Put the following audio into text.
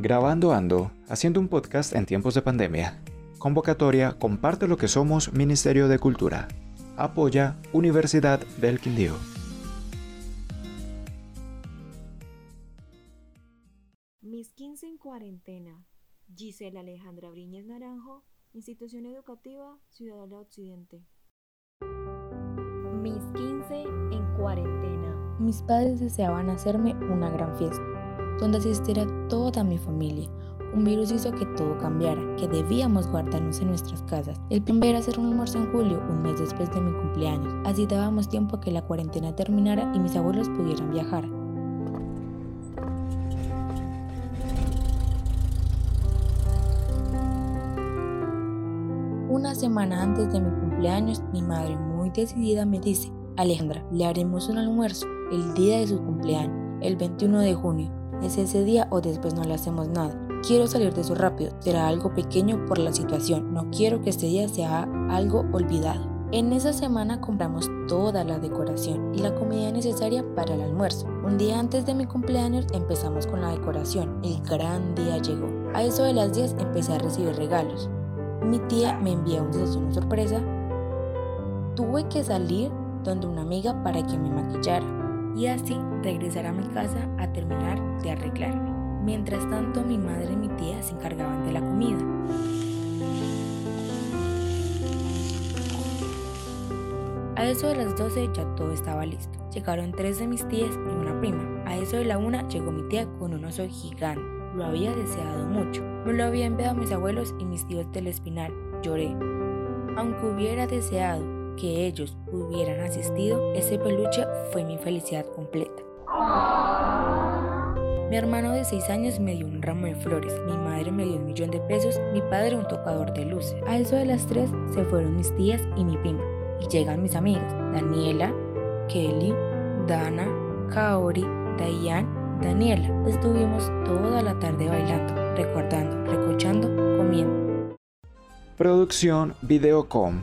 Grabando Ando, haciendo un podcast en tiempos de pandemia. Convocatoria Comparte lo que somos Ministerio de Cultura. Apoya Universidad del Quindío. Mis 15 en cuarentena. Gisela Alejandra Briñez Naranjo, Institución Educativa Ciudadela Occidente. Mis 15 en cuarentena. Mis padres deseaban hacerme una gran fiesta donde asistiera toda mi familia. Un virus hizo que todo cambiara, que debíamos guardarnos en nuestras casas. El plan era hacer un almuerzo en julio, un mes después de mi cumpleaños. Así dábamos tiempo a que la cuarentena terminara y mis abuelos pudieran viajar. Una semana antes de mi cumpleaños, mi madre muy decidida me dice, Alejandra, le haremos un almuerzo el día de su cumpleaños, el 21 de junio es ese día o después no le hacemos nada. Quiero salir de eso rápido, será algo pequeño por la situación, no quiero que este día sea algo olvidado. En esa semana compramos toda la decoración y la comida necesaria para el almuerzo. Un día antes de mi cumpleaños empezamos con la decoración. El gran día llegó. A eso de las 10 empecé a recibir regalos. Mi tía me envió un desayuno sorpresa. Tuve que salir donde una amiga para que me maquillara y así regresar a mi casa a terminar de arreglarme. Mientras tanto, mi madre y mi tía se encargaban de la comida. A eso de las 12 ya todo estaba listo. Llegaron tres de mis tías y una prima. A eso de la una llegó mi tía con un oso gigante. Lo había deseado mucho. Me lo había enviado a mis abuelos y mis tíos del espinal. Lloré. Aunque hubiera deseado que ellos hubieran asistido, ese peluche fue mi felicidad completa. Mi hermano de 6 años me dio un ramo de flores, mi madre me dio un millón de pesos, mi padre un tocador de luces. A eso de las 3 se fueron mis tías y mi prima, y llegan mis amigas, Daniela, Kelly, Dana, Kaori, Dayan, Daniela. Estuvimos toda la tarde bailando, recordando, recochando, comiendo. Producción Videocom